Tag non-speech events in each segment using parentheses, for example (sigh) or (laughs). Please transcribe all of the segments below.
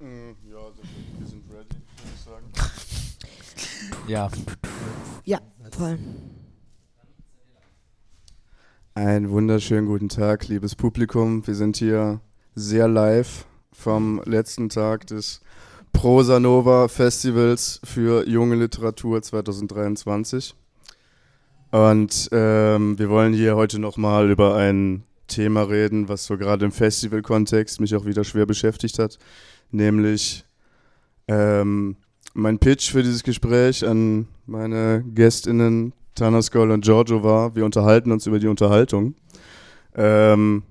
Mm, ja, also wir sind ready, würde ich sagen. (laughs) Ja. Ja, voll. Einen wunderschönen guten Tag, liebes Publikum. Wir sind hier sehr live vom letzten Tag des Prosa Nova Festivals für junge Literatur 2023. Und ähm, wir wollen hier heute nochmal über ein Thema reden, was so gerade im Festival-Kontext mich auch wieder schwer beschäftigt hat, nämlich ähm, mein Pitch für dieses Gespräch an meine GästInnen Tana Skoll und Giorgio war, wir unterhalten uns über die Unterhaltung. Ähm,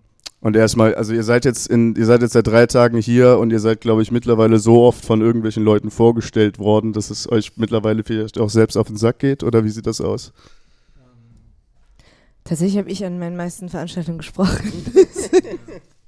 und erstmal, also ihr seid jetzt in, ihr seid jetzt seit drei Tagen hier und ihr seid, glaube ich, mittlerweile so oft von irgendwelchen Leuten vorgestellt worden, dass es euch mittlerweile vielleicht auch selbst auf den Sack geht, oder wie sieht das aus? Tatsächlich habe ich an meinen meisten Veranstaltungen gesprochen. (laughs)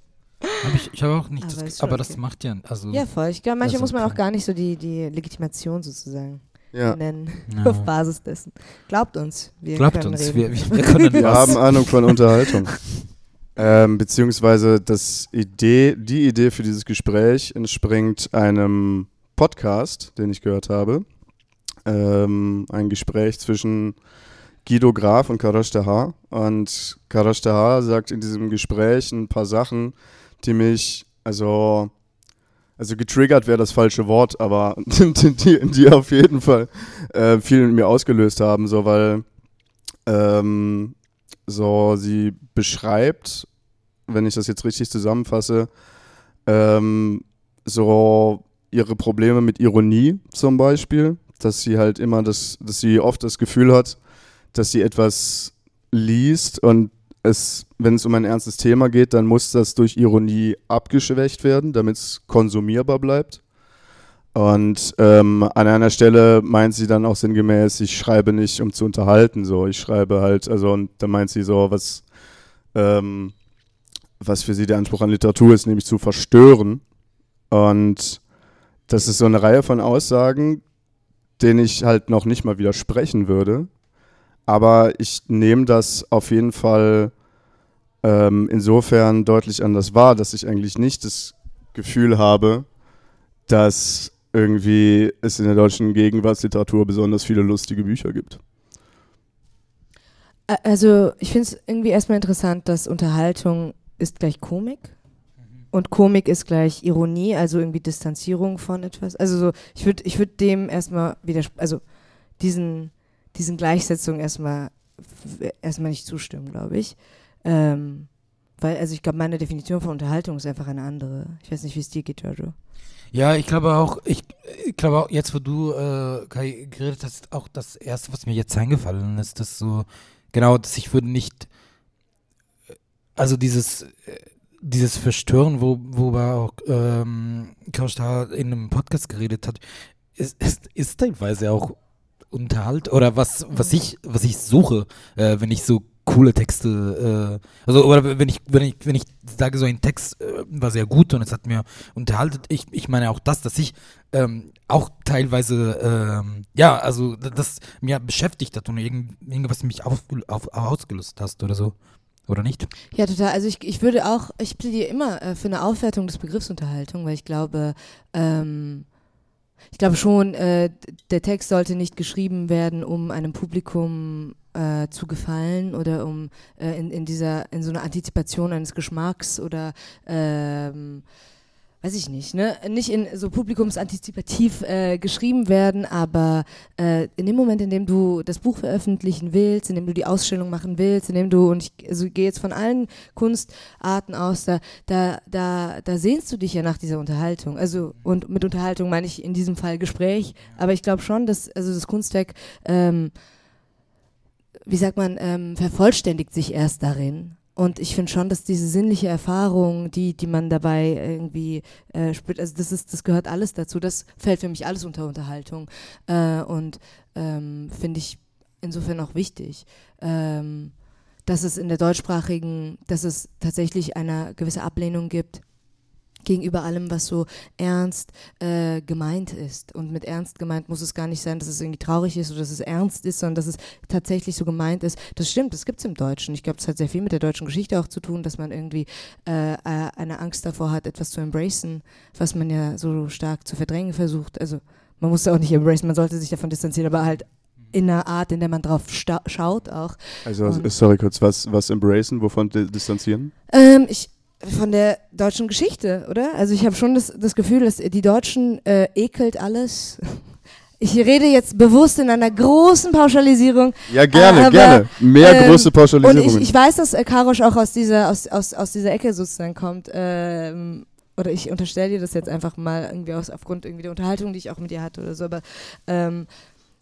Hab ich ich habe auch nicht, Aber das, aber das okay. macht ja, also ja, voll. Ich glaube, manchmal Das muss man auch okay. gar nicht so die, die Legitimation sozusagen Ja. nennen. Ja. (laughs) Auf Basis dessen. Glaubt uns. Wir Glaubt können uns, reden. wir, wir, (laughs) wir können Wir haben Ahnung von Unterhaltung. (laughs) ähm, beziehungsweise das Idee, die Idee für dieses Gespräch entspringt einem Podcast, den ich gehört habe. Ähm, ein Gespräch zwischen Guido Graf und Karash Tahar. Und Karash Tahar sagt in diesem Gespräch ein paar Sachen, die mich, also, also getriggert wäre das falsche Wort, aber (laughs) die, die, auf jeden Fall äh, viel in mir ausgelöst haben, so weil ähm, so sie beschreibt, wenn ich das jetzt richtig zusammenfasse, ähm, so ihre Probleme mit Ironie zum Beispiel, dass sie halt immer das, dass sie oft das Gefühl hat, dass sie etwas liest und es, wenn es um ein ernstes Thema geht, dann muss das durch Ironie abgeschwächt werden, damit es konsumierbar bleibt. Und ähm, an einer Stelle meint sie dann auch sinngemäß, ich schreibe nicht, um zu unterhalten, so. Ich schreibe halt, also, und da meint sie so, was, ähm, was für sie der Anspruch an Literatur ist, nämlich zu verstören. Und das ist so eine Reihe von Aussagen, denen ich halt noch nicht mal widersprechen würde. Aber ich nehme das auf jeden Fall ähm, insofern deutlich anders wahr, dass ich eigentlich nicht das Gefühl habe, dass irgendwie es in der deutschen Gegenwartsliteratur besonders viele lustige Bücher gibt. Also, ich finde es irgendwie erstmal interessant, dass Unterhaltung ist gleich Komik. Und Komik ist gleich Ironie, also irgendwie Distanzierung von etwas. Also so, ich würde ich würd dem erstmal widersprechen, also diesen, diesen Gleichsetzungen erstmal erstmal nicht zustimmen, glaube ich. Ähm, weil, also ich glaube, meine Definition von Unterhaltung ist einfach eine andere. Ich weiß nicht, wie es dir geht, Giorgio. Ja, ich glaube auch, ich, ich glaube auch, jetzt wo du, äh, Kai, geredet hast, auch das erste, was mir jetzt eingefallen ist, dass so, genau, dass ich würde nicht, äh, also dieses, äh, dieses Verstören, wo, worüber auch ähm, Kausch da in einem Podcast geredet hat, ist, ist, ist teilweise auch Unterhalt oder was, was ich, was ich suche, äh, wenn ich so coole Texte, äh, also oder wenn ich, wenn ich, wenn ich sage, so ein Text äh, war sehr gut und es hat mir unterhalten, ich, ich meine auch das, dass ich ähm, auch teilweise, ähm, ja, also das mir beschäftigt hat und irgend, irgendwas mich auf, auf, ausgelöst hast oder so. Oder nicht? Ja, total. Also ich, ich würde auch, ich plädiere immer äh, für eine Aufwertung des Begriffs Unterhaltung, weil ich glaube, ähm, ich glaube schon, äh, der Text sollte nicht geschrieben werden, um einem Publikum äh, zu gefallen oder um äh, in, in dieser, in so einer Antizipation eines Geschmacks oder ähm, weiß ich nicht, ne? Nicht in so publikumsantizipativ äh, geschrieben werden, aber äh, in dem Moment, in dem du das Buch veröffentlichen willst, in dem du die Ausstellung machen willst, in dem du, und ich also gehe jetzt von allen Kunstarten aus, da, da, da, da sehnst du dich ja nach dieser Unterhaltung. Also, und mit Unterhaltung meine ich in diesem Fall Gespräch, aber ich glaube schon, dass also das Kunstwerk, ähm, wie sagt man, ähm, vervollständigt sich erst darin. Und ich finde schon, dass diese sinnliche Erfahrung, die, die man dabei irgendwie äh, spürt, also das ist, das gehört alles dazu. Das fällt für mich alles unter Unterhaltung. Äh, und ähm, finde ich insofern auch wichtig. Ähm, dass es in der deutschsprachigen, dass es tatsächlich eine gewisse Ablehnung gibt gegenüber allem, was so ernst äh, gemeint ist. Und mit ernst gemeint muss es gar nicht sein, dass es irgendwie traurig ist oder dass es ernst ist, sondern dass es tatsächlich so gemeint ist. Das stimmt, das gibt es im Deutschen. Ich glaube, das hat sehr viel mit der deutschen Geschichte auch zu tun, dass man irgendwie äh, äh, eine Angst davor hat, etwas zu embracen, was man ja so stark zu verdrängen versucht. Also man muss auch nicht embracen, man sollte sich davon distanzieren, aber halt in einer Art, in der man drauf schaut auch. Also, Und sorry kurz, was, was embracen, wovon distanzieren? Ähm, ich von der deutschen Geschichte, oder? Also ich habe schon das, das Gefühl, dass die Deutschen äh, ekelt alles. (laughs) Ich rede jetzt bewusst in einer großen Pauschalisierung. Ja, gerne, aber, gerne. Mehr ähm, große Pauschalisierungen. Und ich, ich weiß, dass äh, Karosch auch aus dieser, aus, aus, aus dieser Ecke sozusagen kommt. Ähm, oder ich unterstelle dir das jetzt einfach mal irgendwie aus, aufgrund irgendwie der Unterhaltung, die ich auch mit ihr hatte oder so. Aber ähm,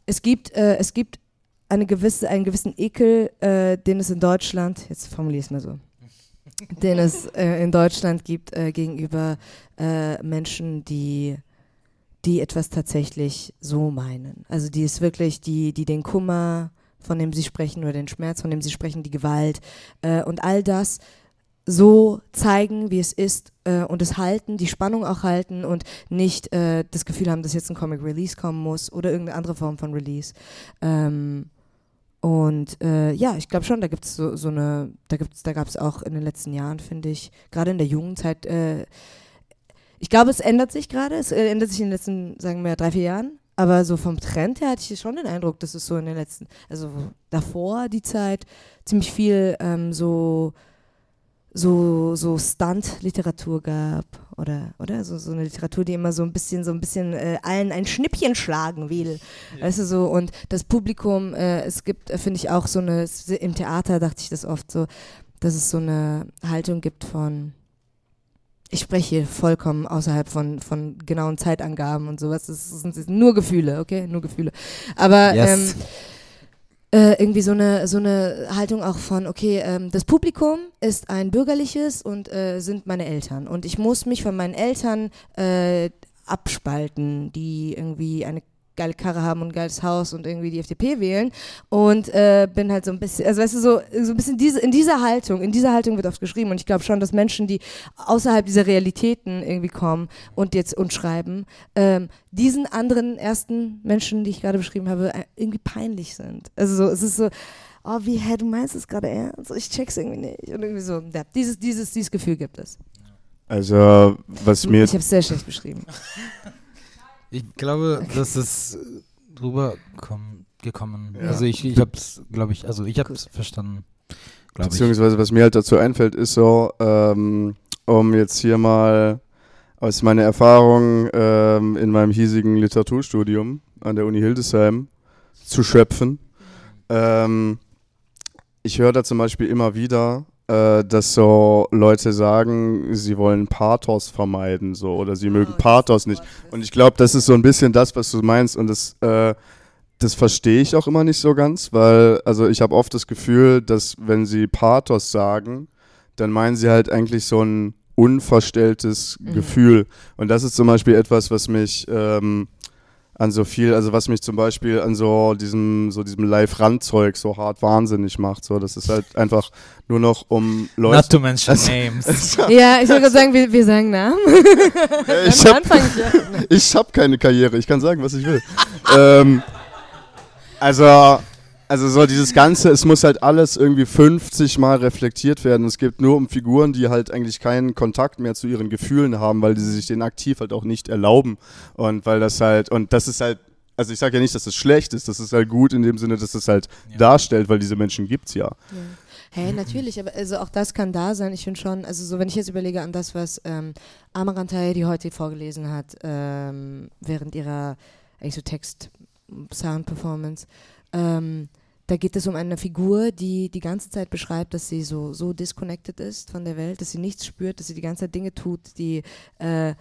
es gibt, äh, es gibt eine gewisse, einen gewissen Ekel, äh, den es in Deutschland, jetzt formuliere ich es mal so, den es äh, in Deutschland gibt äh, gegenüber äh, Menschen, die die etwas tatsächlich so meinen. Also die ist wirklich, die, die den Kummer, von dem sie sprechen, oder den Schmerz, von dem sie sprechen, die Gewalt äh, und all das so zeigen, wie es ist äh, und es halten, die Spannung auch halten und nicht äh, das Gefühl haben, dass jetzt ein Comic Release kommen muss oder irgendeine andere Form von Release. Ähm, und äh, ja, ich glaube schon, da gibt es so, so eine, da gibt's, da gab es auch in den letzten Jahren, finde ich, gerade in der jungen Zeit, äh, ich glaube, es ändert sich gerade, es äh, ändert sich in den letzten, sagen wir, drei, vier Jahren. Aber so vom Trend her hatte ich schon den Eindruck, dass es so in den letzten, also davor die Zeit, ziemlich viel ähm, so so, so Stunt-Literatur gab oder, oder? So, so eine Literatur, die immer so ein bisschen, so ein bisschen äh, allen ein Schnippchen schlagen will. Ja. Weißt du so, und das Publikum, äh, es gibt, äh, finde ich, auch so eine, im Theater dachte ich das oft so, dass es so eine Haltung gibt von ich spreche hier vollkommen außerhalb von, von genauen Zeitangaben und sowas. Das sind nur Gefühle, okay? Nur Gefühle. Aber yes. ähm, äh, irgendwie so eine, so eine Haltung auch von, okay, ähm, das Publikum ist ein bürgerliches und äh, sind meine Eltern. Und ich muss mich von meinen Eltern äh, abspalten, die irgendwie eine geile Karre haben und ein geiles Haus und irgendwie die FDP wählen und äh, bin halt so ein bisschen, also weißt du, so, so ein bisschen diese, in dieser Haltung, in dieser Haltung wird oft geschrieben und ich glaube schon, dass Menschen, die außerhalb dieser Realitäten irgendwie kommen und jetzt und schreiben, ähm, diesen anderen ersten Menschen, die ich gerade beschrieben habe, äh, irgendwie peinlich sind. Also so, es ist so, oh, wie, hä, du meinst es gerade ernst? Ich check's irgendwie nicht. Und irgendwie so, ja, dieses, dieses, dieses Gefühl gibt es. Also, was mir. Ich habe es sehr schlecht beschrieben. (laughs) Ich glaube, dass es drüber komm, gekommen. Ja. Also ich, ich habe es, glaube ich, also ich habe es verstanden. Beziehungsweise was mir halt dazu einfällt, ist so, ähm, um jetzt hier mal aus meiner Erfahrung ähm, in meinem hiesigen Literaturstudium an der Uni Hildesheim zu schöpfen. Ähm, ich höre da zum Beispiel immer wieder, äh, dass so Leute sagen, sie wollen Pathos vermeiden, so oder sie mögen oh, Pathos nicht. Und ich glaube, das ist so ein bisschen das, was du meinst. Und das, äh, das verstehe ich auch immer nicht so ganz, weil, also ich habe oft das Gefühl, dass wenn sie Pathos sagen, dann meinen sie halt eigentlich so ein unverstelltes mhm. Gefühl. Und das ist zum Beispiel etwas, was mich ähm, an so viel, also was mich zum Beispiel an so diesem, so diesem Live-Rand-Zeug so hart wahnsinnig macht. So, das ist halt (laughs) einfach nur noch um Leute. Not to mention also, names. (laughs) ja, ich wollte sagen, wir, wir sagen Namen. (laughs) Ja, ich habe hab keine Karriere, ich kann sagen, was ich will. ähm, also also so dieses Ganze, es muss halt alles irgendwie 50 Mal reflektiert werden. Es geht nur um Figuren, die halt eigentlich keinen Kontakt mehr zu ihren Gefühlen haben, weil sie sich den aktiv halt auch nicht erlauben. Und weil das halt, und das ist halt, also ich sage ja nicht, dass es das schlecht ist, das ist halt gut in dem Sinne, dass es halt ja. darstellt, weil diese Menschen gibt's ja. ja. Hey, natürlich, aber also auch das kann da sein. Ich finde schon, also so, wenn ich jetzt überlege an das, was ähm, Amarantay, die heute vorgelesen hat, ähm, während ihrer eigentlich so Text-Sound-Performance, ähm, da geht es um eine Figur, die die ganze Zeit beschreibt, dass sie so, so disconnected ist von der Welt, dass sie nichts spürt, dass sie die ganze Zeit Dinge tut, die äh,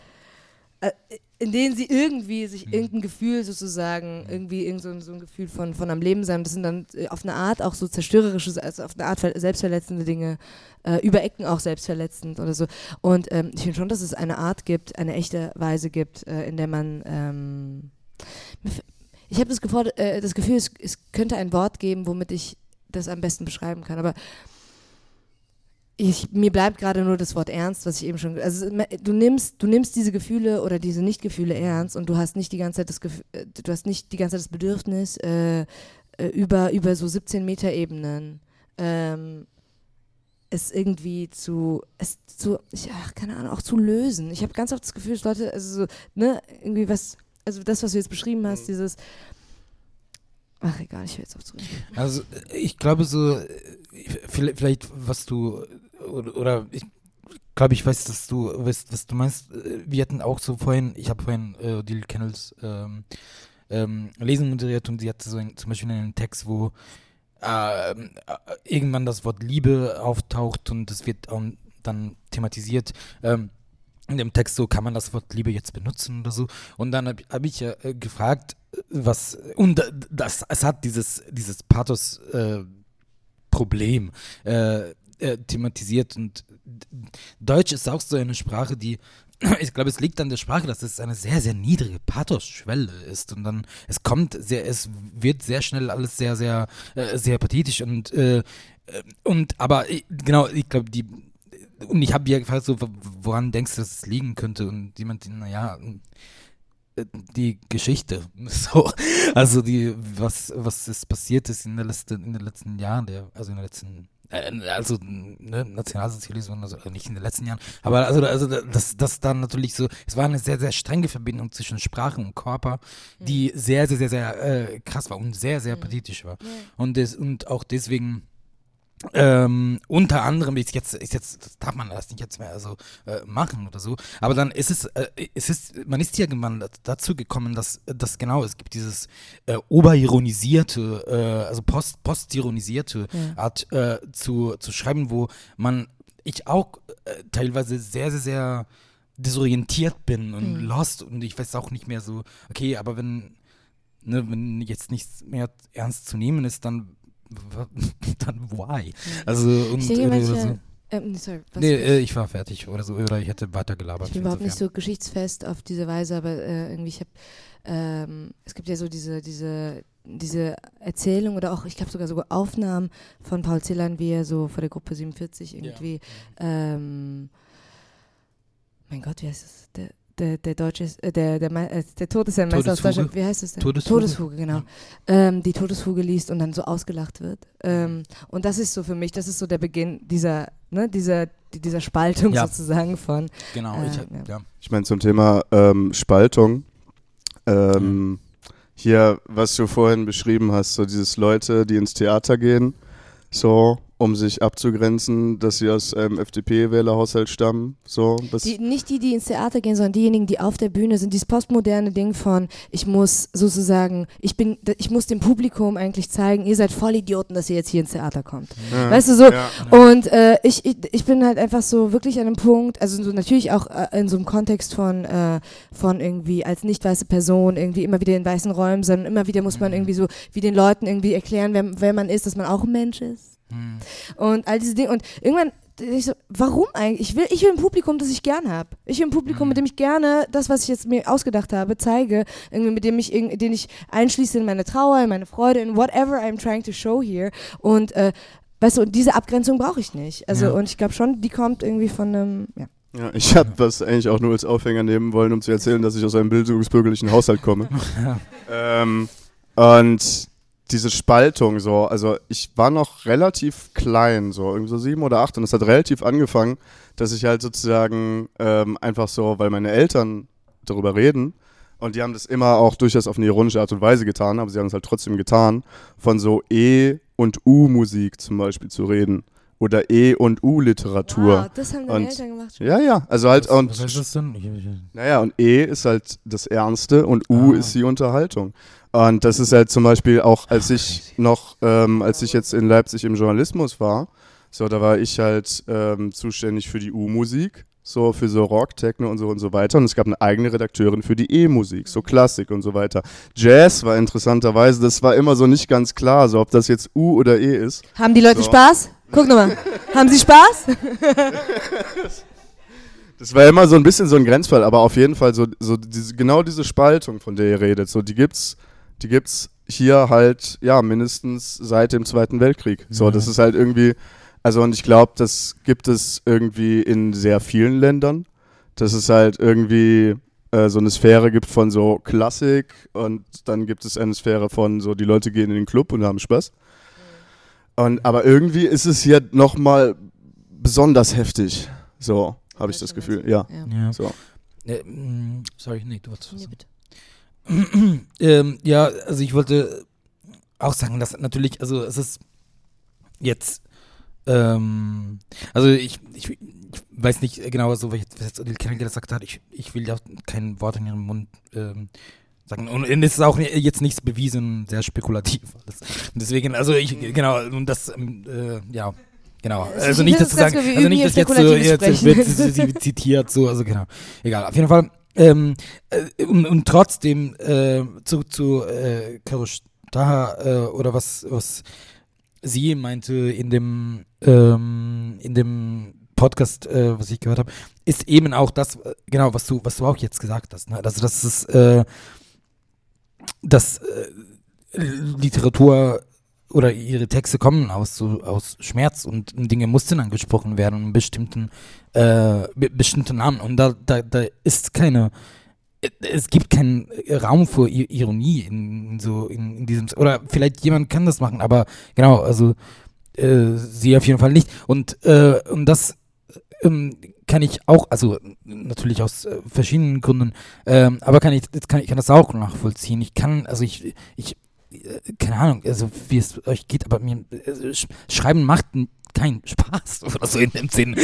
äh, in denen sie irgendwie sich mhm. irgendein Gefühl sozusagen, irgendwie irgend so, so, ein Gefühl von, von am Leben sein, das sind dann äh, auf eine Art auch so zerstörerische, also auf eine Art selbstverletzende Dinge, äh, über Ecken auch selbstverletzend oder so. Und ähm, ich finde schon, dass es eine Art gibt, eine echte Weise gibt, äh, in der man ähm, ich habe das, äh, das, Gefühl, es, es, könnte ein Wort geben, womit ich das am besten beschreiben kann. Aber ich, mir bleibt gerade nur das Wort ernst, was ich eben schon. Also du nimmst, du nimmst diese Gefühle oder diese Nicht-Gefühle ernst und du hast nicht die ganze Zeit das Gefühl, äh, du hast nicht die ganze Zeit das Bedürfnis äh, äh über, über so 17 Meter Ebenen ähm, es irgendwie zu, es zu, ich, ach, keine Ahnung, auch zu lösen. Ich habe ganz oft das Gefühl, dass Leute, also so, ne, irgendwie was, also das, was du jetzt beschrieben hast, mhm. dieses, ach egal, ich höre jetzt auf zurück. Also ich glaube so, vielleicht, was du, oder, ich glaube, ich weiß, dass du weißt, was du meinst. Wir hatten auch so vorhin, ich habe vorhin äh, Deal Kennels ähm, ähm, Lesen moderiert und sie hatte so ein, zum Beispiel einen Text, wo ähm, äh, irgendwann das Wort Liebe auftaucht und es wird auch dann thematisiert. Ähm, in dem Text so, kann man das Wort Liebe jetzt benutzen oder so? Und dann habe hab ich ja äh, gefragt, was, und das, es hat dieses, dieses Pathos-Problem äh, äh, thematisiert und Deutsch ist auch so eine Sprache, die (clears throat) ich glaube, es liegt an der Sprache, dass es eine sehr, sehr niedrige Pathos-Schwelle ist. Und dann, es kommt sehr, es wird sehr schnell alles sehr, sehr, äh, sehr pathetisch und, äh, und aber genau, ich glaube, die, und ich habe ja gefragt, so, woran denkst du, dass es liegen könnte? Und jemand, naja, äh, die Geschichte. (laughs) So, also die, was, was ist passiert ist in, der letzten, in den letzten Jahren, der, also in den letzten äh, also ne, Nationalsozialismus, also nicht in den letzten Jahren, aber also, also das, das dann natürlich so, es war eine sehr, sehr strenge Verbindung zwischen Sprache und Körper, die mhm. sehr, sehr, sehr, sehr äh, krass war und sehr, sehr mhm. pathetisch war. Mhm. Und, das, und auch deswegen ähm, unter anderem ist jetzt, ist jetzt, das darf man das nicht jetzt mehr so äh, machen oder so. Aber dann ist es, äh, es ist, man ist irgendwann dazu gekommen, dass, dass genau, es gibt dieses äh, oberironisierte, äh, also post, postironisierte ja. Art äh, zu, zu schreiben, wo man, ich auch äh, teilweise sehr, sehr, sehr desorientiert bin und mhm. lost und ich weiß auch nicht mehr so, okay, aber wenn, ne, wenn jetzt nichts mehr ernst zu nehmen ist, dann (laughs) dann why? Also und ich denke, manche, so. ähm, sorry, nee, äh, ich war fertig oder so oder ich hätte weiter gelabert. Ich bin überhaupt nicht so geschichtsfest auf diese Weise, aber äh, irgendwie ich habe ähm, es gibt ja so diese diese diese Erzählung oder auch, ich glaube sogar sogar Aufnahmen von Paul Celan, wie er so vor der Gruppe 47 irgendwie, ja. ähm, mein Gott, wie heißt das? Der, der, der deutsche, äh, der, der, äh, der Todesherrmeister aus Deutschland, wie heißt es denn? Todesfuge, Todesfuge genau. Ähm, die Todesfuge liest und dann so ausgelacht wird. Ähm, und das ist so für mich, das ist so der Beginn dieser, ne, dieser, dieser Spaltung ja. sozusagen von. Genau, äh, ich, ja. ja. ich meine zum Thema ähm, Spaltung. Mhm. Hier, was du vorhin beschrieben hast, so dieses Leute, die ins Theater gehen, so um sich abzugrenzen, dass sie aus einem FDP-Wählerhaushalt stammen. So, die, nicht die, die ins Theater gehen, sondern diejenigen, die auf der Bühne sind. Dieses postmoderne Ding von, ich muss sozusagen, ich bin, ich muss dem Publikum eigentlich zeigen, ihr seid voll Idioten, dass ihr jetzt hier ins Theater kommt. Ja. Weißt du so? Ja. Und äh, ich, ich, ich bin halt einfach so wirklich an einem Punkt, also so natürlich auch äh, in so einem Kontext von, äh, von irgendwie als nicht weiße Person irgendwie immer wieder in weißen Räumen, sondern immer wieder muss man mhm. irgendwie so wie den Leuten irgendwie erklären, wer, wer man ist, dass man auch ein Mensch ist. Mhm. Und all diese Dinge. Und irgendwann, ich so, warum eigentlich? Ich will, ich will ein Publikum, das ich gern habe. Ich will ein Publikum, mhm. mit dem ich gerne das, was ich jetzt mir ausgedacht habe, zeige. Irgendwie mit dem ich, den ich einschließe in meine Trauer, in meine Freude, in whatever I'm trying to show here. Und äh, weißt du, und diese Abgrenzung brauche ich nicht. Also, ja. und ich glaube schon, die kommt irgendwie von einem, ja. Ja, ich habe das eigentlich auch nur als Aufhänger nehmen wollen, um zu erzählen, dass ich aus einem bildungsbürgerlichen Haushalt komme. (laughs) Ähm, und diese Spaltung so, also ich war noch relativ klein, so. Irgendwie so sieben oder acht. Und es hat relativ angefangen, dass ich halt sozusagen ähm, einfach so, weil meine Eltern darüber reden und die haben das immer auch durchaus auf eine ironische Art und Weise getan, aber sie haben es halt trotzdem getan, von so E- und U-Musik zum Beispiel zu reden oder E- und U-Literatur. Wow, das haben deine und, Eltern gemacht. Schon. Ja, ja, also halt was, und. Was heißt das denn? Naja, und E ist halt das Ernste und U ah. ist die Unterhaltung. Und das ist halt zum Beispiel auch, als ich noch, ähm, als ich jetzt in Leipzig im Journalismus war, so, da war ich halt ähm, zuständig für die U-Musik, so für so Rock, Techno und so und so weiter. Und es gab eine eigene Redakteurin für die E-Musik, so Klassik und so weiter. Jazz war interessanterweise, das war immer so nicht ganz klar, so ob das jetzt U oder E ist. Haben die Leute so. Spaß? Guck nochmal. Haben sie Spaß? Das war immer so ein bisschen so ein Grenzfall, aber auf jeden Fall so, so diese, genau diese Spaltung, von der ihr redet, so die gibt's die gibt es hier halt, ja, mindestens seit dem Zweiten Weltkrieg. So, das ist halt irgendwie, Also und ich glaube, das gibt es irgendwie in sehr vielen Ländern, dass es halt irgendwie äh, so eine Sphäre gibt von so Klassik und dann gibt es eine Sphäre von so die Leute gehen in den Club und haben Spaß. Und aber irgendwie ist es hier noch mal besonders heftig. So habe ich das Gefühl. Ja. Ja. So. Äh, sorry, nee, du wolltest was Nee, (clears throat) ähm, ja, also ich wollte auch sagen, dass natürlich, also es ist jetzt, ähm, also ich, ich, ich weiß nicht genau, so was jetzt Odile Kennedy gesagt hat, ich, ich will ja kein Wort in ihrem Mund ähm, sagen. Und es ist auch jetzt nichts bewiesen, sehr spekulativ alles. Und deswegen, also ich, genau, und das, ähm, äh, ja. Genau, also nicht, dass zu sagen, also nicht, dass jetzt so, jetzt wird sie, sie zitiert, so, also genau. Egal, auf jeden Fall. Ähm, äh, und, und trotzdem äh, zu, zu äh, Karush Taha äh, oder was, was sie meinte in dem, ähm, in dem Podcast, äh, was ich gehört habe, ist eben auch das, äh, genau, was du, was du auch jetzt gesagt hast. Ne? Also, dass es, äh, dass äh, Literatur oder ihre Texte kommen aus so aus Schmerz und Dinge mussten angesprochen werden bestimmten äh, be Namen und da, da da ist keine es gibt keinen Raum für Ironie in, so in, in diesem oder vielleicht jemand kann das machen aber genau also äh, sie auf jeden Fall nicht. Und äh, und das ähm, kann ich auch also natürlich aus äh, verschiedenen Gründen ähm, aber kann ich kann ich kann das auch nachvollziehen. Ich kann also ich ich äh, keine Ahnung, also wie es euch geht, aber mir äh, sch Schreiben macht keinen Spaß (laughs) oder so in dem Sinn.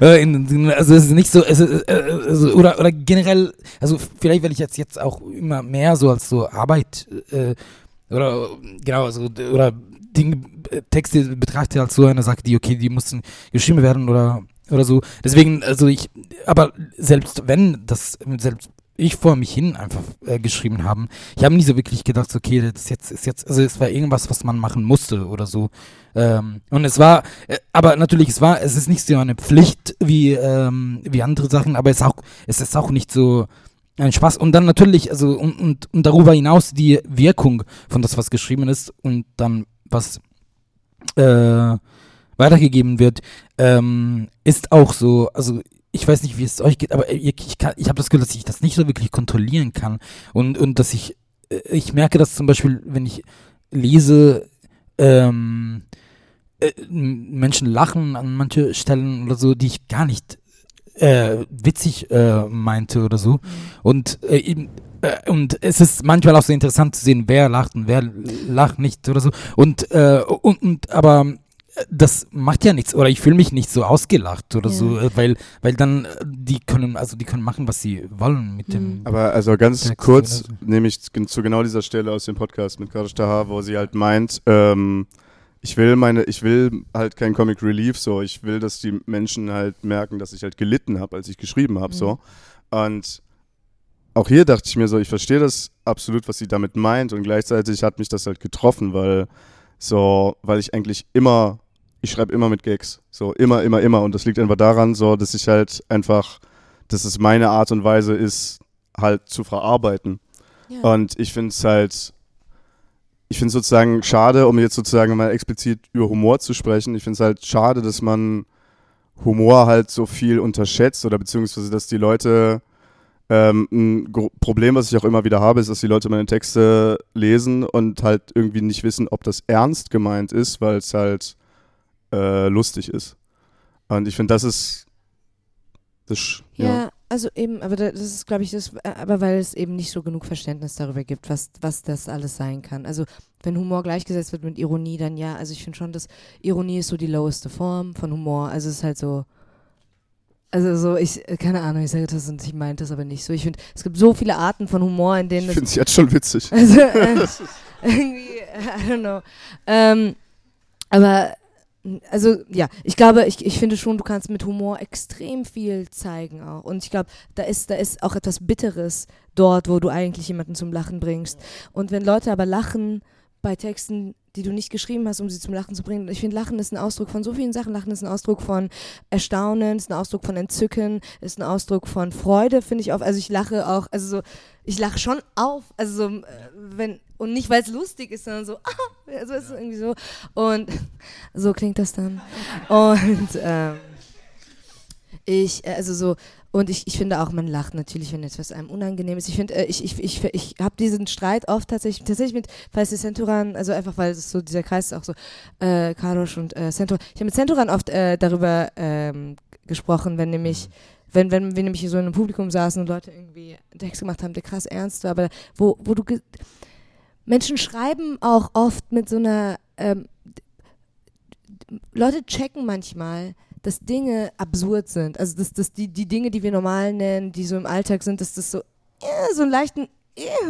Äh, in, also es ist nicht so, ist, äh, also, oder oder generell, also vielleicht weil ich jetzt jetzt auch immer mehr so als so Arbeit äh, oder genau, also oder Dinge, äh, Texte betrachte als so eine Sache, die okay, die mussten geschrieben werden oder oder so. Deswegen, also ich, aber selbst wenn das selbst ich vor mich hin einfach äh, geschrieben haben. Ich habe nie so wirklich gedacht, okay, das jetzt ist jetzt, also es war irgendwas, was man machen musste oder so. Ähm, und es war, äh, aber natürlich, es war, es ist nicht so eine Pflicht wie, ähm, wie andere Sachen, aber es ist auch, es ist auch nicht so ein Spaß. Und dann natürlich, also und, und, und darüber hinaus die Wirkung von das, was geschrieben ist und dann was äh, weitergegeben wird, ähm, ist auch so, also ich weiß nicht, wie es euch geht, aber ich, ich, kann- ich habe das Gefühl, dass ich das nicht so wirklich kontrollieren kann und, und dass ich, äh, ich merke das zum Beispiel, wenn ich lese, ähm, äh, Menschen lachen an manche Stellen oder so, die ich gar nicht äh, witzig äh, meinte oder so. Und, äh, eben, äh, und es ist manchmal auch so interessant zu sehen, wer lacht und wer lacht nicht oder so. Und, äh, und, und aber äh, das macht ja nichts oder ich fühle mich nicht so ausgelacht oder Ja. so, äh, weil weil dann äh, die können also die können machen, was sie wollen mit dem Mhm. Aber also ganz Text kurz oder nehme ich zu genau dieser Stelle aus dem Podcast mit Kadosh Taha, wo sie halt meint, ähm, ich will meine, ich will halt kein Comic Relief, so ich will, dass die Menschen halt merken, dass ich halt gelitten habe, als ich geschrieben habe, so. Und auch hier dachte ich mir so, ich verstehe das absolut, was sie damit meint und gleichzeitig hat mich das halt getroffen, weil so, weil ich eigentlich immer, ich schreibe immer mit Gags, so immer, immer, immer und das liegt einfach daran, so, dass ich halt einfach, dass es meine Art und Weise ist, halt zu verarbeiten. Ja. Und ich finde es halt, ich finde es sozusagen schade, um jetzt sozusagen mal explizit über Humor zu sprechen, ich finde es halt schade, dass man Humor halt so viel unterschätzt oder beziehungsweise, dass die Leute, ähm, ein Gro- Problem, was ich auch immer wieder habe, ist, dass die Leute meine Texte lesen und halt irgendwie nicht wissen, ob das ernst gemeint ist, weil es halt äh, lustig ist. Und ich finde, das ist, das, Ja, ja. also eben, aber da- das ist, glaube ich, das, äh, aber weil es eben nicht so genug Verständnis darüber gibt, was, was das alles sein kann. Also wenn Humor gleichgesetzt wird mit Ironie, dann ja, also ich finde schon, dass Ironie ist so die loweste Form von Humor. Also es ist halt so, also so, ich, äh, keine Ahnung, ich sage das und ich meinte das aber nicht so. Ich finde, es gibt so viele Arten von Humor, in denen Ich finde es jetzt schon witzig. also, äh, (laughs) irgendwie, I don't know. Ähm, aber, also, ja, ich glaube, ich, ich finde schon, du kannst mit Humor extrem viel zeigen auch. Und ich glaube, da ist, da ist auch etwas Bitteres dort, wo du eigentlich jemanden zum Lachen bringst. Und wenn Leute aber lachen, bei Texten, die du nicht geschrieben hast, um sie zum Lachen zu bringen. Ich finde, Lachen ist ein Ausdruck von so vielen Sachen. Lachen ist ein Ausdruck von Erstaunen, ist ein Ausdruck von Entzücken, ist ein Ausdruck von Freude, finde ich auch. Also ich lache auch, also so, ich lache schon auf, also so, äh, wenn, und nicht, weil es lustig ist, sondern so, (laughs) ah, also ist irgendwie so. Und (laughs) so klingt das dann. Und ähm, ich, äh, also so, und ich, ich finde auch, man lacht natürlich, wenn etwas einem unangenehm ist. Ich finde, äh, ich, ich, ich, ich habe diesen Streit oft tatsächlich, tatsächlich mit Falsi Centuran, also einfach, weil es so, dieser Kreis ist auch so, äh, Karosch und äh, Centuran. Ich habe mit Centuran oft äh, darüber ähm, gesprochen, wenn nämlich, wenn, wenn wir nämlich so in einem Publikum saßen und Leute irgendwie Text gemacht haben, der krass ernst war, aber wo, wo du, Menschen schreiben auch oft mit so einer, ähm, Leute checken manchmal, dass Dinge absurd sind. Also dass, dass die, die Dinge, die wir normal nennen, die so im Alltag sind, dass das so, ja, so einen leichten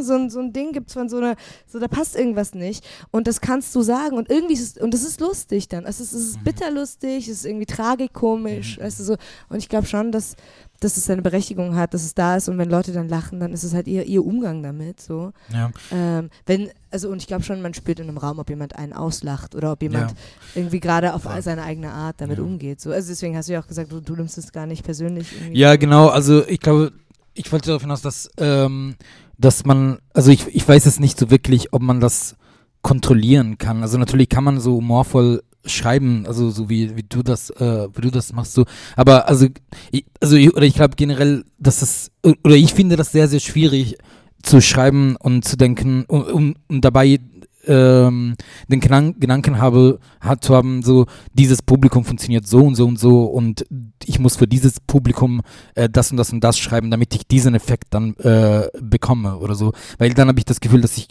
so, ein, so ein Ding gibt von so einer, so da passt irgendwas nicht. Und das kannst du sagen. Und irgendwie ist es, und das ist lustig dann. Also es ist, es ist mhm. bitterlustig, es ist irgendwie tragikomisch, mhm. weißt du so. Und ich glaube schon, dass, dass es seine Berechtigung hat, dass es da ist und wenn Leute dann lachen, dann ist es halt ihr, ihr Umgang damit. So. Ja. Ähm, wenn, also und ich glaube schon, man spürt in einem Raum, ob jemand einen auslacht oder ob jemand ja. irgendwie gerade auf ja. seine eigene Art damit umgeht. So. Also deswegen hast du ja auch gesagt, du, du nimmst es gar nicht persönlich. Ja, genau, also ich glaube, ich wollte darauf hinaus, dass, ähm, dass man, also ich, ich weiß es nicht so wirklich, ob man das kontrollieren kann. Also natürlich kann man so humorvoll schreiben, also so wie, wie du das, äh, wie du das machst, so. Aber also, ich, also ich, oder ich glaube generell, dass es, oder ich finde das sehr, sehr schwierig zu schreiben und zu denken, um, um, um dabei ähm, den Gedanken, Gedanken habe, hat zu haben, so dieses Publikum funktioniert so und so und so und ich muss für dieses Publikum äh, das und das und das schreiben, damit ich diesen Effekt dann äh, bekomme oder so. Weil dann habe ich das Gefühl, dass ich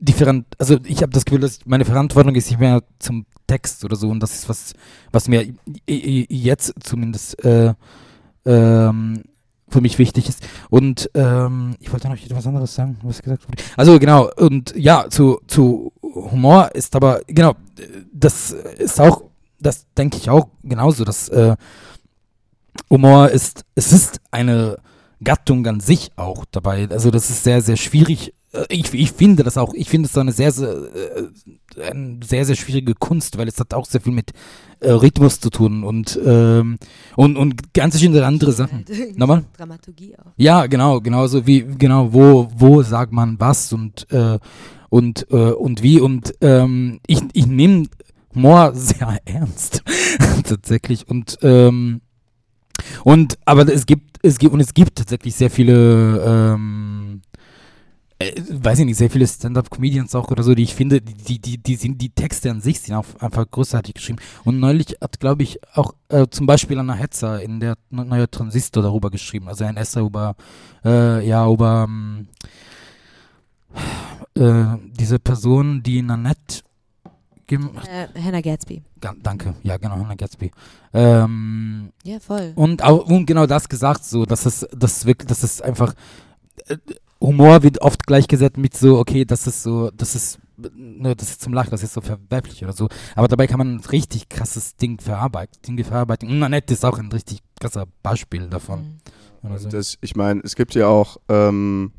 different, also ich habe das Gefühl, dass meine Verantwortung ist nicht mehr zum Text oder so und das ist was, was mir jetzt zumindest äh, ähm, für mich wichtig ist. Und ähm, ich wollte noch etwas anderes sagen, was gesagt wurde. Also genau, und ja, zu, zu Humor ist aber, genau, das ist auch, das denke ich auch genauso, dass äh, Humor ist, es ist eine Gattung an sich auch dabei. Also das ist sehr, sehr schwierig ich, ich finde das auch, ich finde es so eine sehr, sehr, äh, eine sehr, sehr schwierige Kunst, weil es hat auch sehr viel mit äh, Rhythmus zu tun und, ähm, und, und ganz verschiedene andere Sachen. (laughs) Nochmal? Dramaturgie auch. Ja, genau, genauso wie, genau, wo, wo sagt man was und, äh, und, äh, und wie und ähm, ich, ich nehme Humor (laughs) sehr ernst, (laughs) tatsächlich und, ähm, und, aber es gibt, es gibt, und es gibt tatsächlich sehr viele, ähm, äh, weiß ich nicht, sehr viele Stand-up-Comedians auch oder so, die ich finde, die, die, die sind, die Texte an sich sind auch einfach großartig geschrieben. Und neulich hat, glaube ich, auch äh, zum Beispiel Anna Hetzer in der neue Transistor darüber geschrieben, also ein Essay über, äh, ja, über ähm, äh, diese Person, die Nanette äh, Hannah Gatsby. danke, ja genau, Hannah Gatsby. Ähm, ja, voll. Und, auch, und genau das gesagt, so, dass es, dass wirklich, dass es einfach äh, Humor wird oft gleichgesetzt mit so, okay, das ist so, das ist, ne, das ist zum Lachen, das ist so verwerflich oder so. Aber dabei kann man ein richtig krasses Ding verarbeiten. Dinge verarbeiten. Und Nanette ist auch ein richtig krasser Beispiel davon. Mhm. So. Das, ich meine, es gibt ja auch, ähm,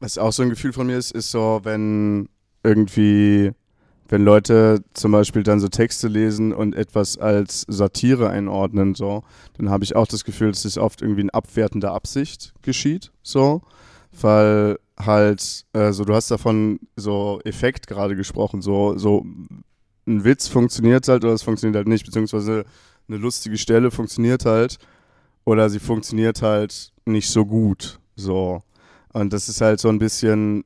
was auch so ein Gefühl von mir ist, ist so, wenn irgendwie wenn Leute zum Beispiel dann so Texte lesen und etwas als Satire einordnen, so, dann habe ich auch das Gefühl, dass es oft irgendwie in abwertender Absicht geschieht, so, weil halt, äh, du hast davon so Effekt gerade gesprochen, so, so ein Witz funktioniert halt oder es funktioniert halt nicht, beziehungsweise eine lustige Stelle funktioniert halt oder sie funktioniert halt nicht so gut, so. Und das ist halt so ein bisschen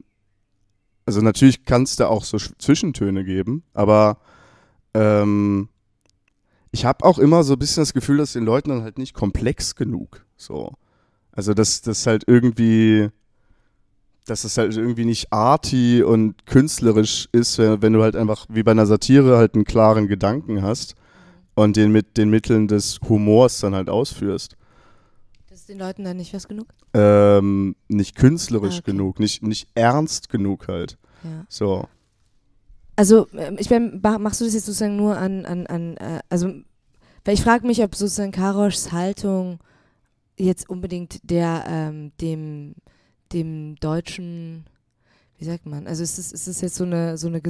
also natürlich kann es da auch so Zwischentöne geben, aber ähm, ich habe auch immer so ein bisschen das Gefühl, dass den Leuten dann halt nicht komplex genug. So. Also dass das halt irgendwie, dass es halt irgendwie nicht arty und künstlerisch ist, wenn du halt einfach wie bei einer Satire halt einen klaren Gedanken hast und den mit den Mitteln des Humors dann halt ausführst den Leuten dann nicht was genug? Ähm, nicht künstlerisch ah, okay. genug, nicht, nicht ernst genug halt. Ja. So. Also, ähm, ich meine, machst du das jetzt sozusagen nur an, an, an äh, also, weil ich frage mich, ob sozusagen Karoschs Haltung jetzt unbedingt der, ähm, dem, dem deutschen, wie sagt man? Also ist es, ist es jetzt so eine, so eine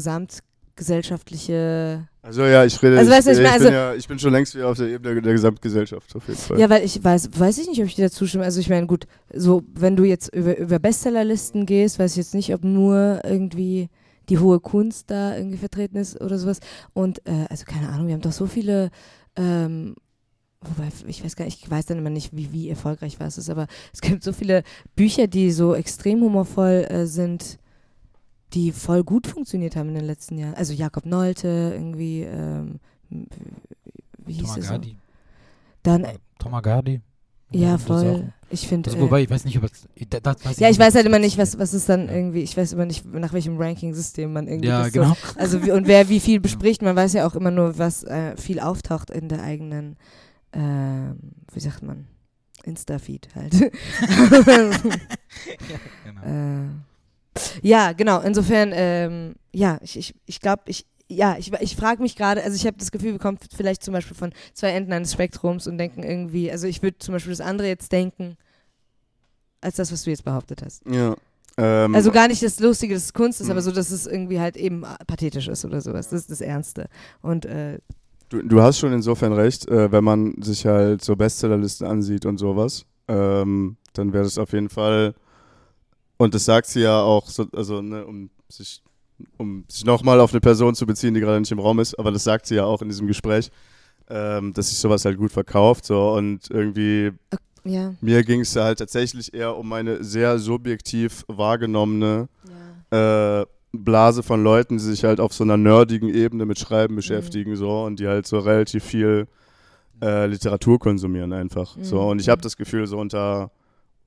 gesamtgesellschaftliche. Also ja, ich rede. Also, ich, weißt du, ich ich, bin also- ja, ich bin schon längst wieder auf der Ebene der Gesamtgesellschaft auf jeden Fall. Ja, weil ich weiß, weiß ich nicht, ob ich dir dazu stimme. Also ich meine, gut, so wenn du jetzt über, über Bestsellerlisten gehst, weiß ich jetzt nicht, ob nur irgendwie die hohe Kunst da irgendwie vertreten ist oder sowas. Und äh, also keine Ahnung, wir haben doch so viele, ähm, wobei ich weiß gar nicht, ich weiß dann immer nicht, wie, wie erfolgreich was ist, aber es gibt so viele Bücher, die so extrem humorvoll äh, sind, die voll gut funktioniert haben in den letzten Jahren. Also Jakob Nolte, irgendwie, ähm, wie hieß es? So? Tomagardi. Dann äh, Tomagardi. Ja, das voll. Ich finde. Also, äh, wobei, ich weiß nicht, ob es. Das, das weiß ja, ich weiß halt immer nicht, was, was ist dann Ja. irgendwie, ich weiß immer nicht, nach welchem Ranking-System man irgendwie Ja, das genau. so, also wie, und wer wie viel (laughs) bespricht, man weiß ja auch immer nur, was äh, viel auftaucht in der eigenen, ähm, wie sagt man, Insta-Feed halt. (laughs) (laughs) Genau. äh, ja, genau, insofern, ähm, ja, ich, ich, ich glaube, ich, ja, ich, ich frage mich gerade, also ich habe das Gefühl, wir kommen vielleicht zum Beispiel von zwei Enden eines Spektrums und denken irgendwie, also ich würde zum Beispiel das andere jetzt denken, als das, was du jetzt behauptet hast. Ja. Ähm, Also gar nicht das Lustige, dass es Kunst ist, Mhm. aber so, dass es irgendwie halt eben pathetisch ist oder sowas. Das ist das Ernste. Und äh, Du, du hast schon insofern recht, äh, wenn man sich halt so Bestsellerlisten ansieht und sowas, ähm, dann wäre das auf jeden Fall, und das sagt sie ja auch, so, also ne, um sich, um sich nochmal auf eine Person zu beziehen, die gerade nicht im Raum ist, aber das sagt sie ja auch in diesem Gespräch, ähm, dass sich sowas halt gut verkauft, so. Und irgendwie ja. mir ging es halt tatsächlich eher um eine sehr subjektiv wahrgenommene äh, Blase von Leuten, die sich halt auf so einer nerdigen Ebene mit Schreiben beschäftigen so. Und die halt so relativ viel äh, Literatur konsumieren einfach. So. Und ich habe das Gefühl so unter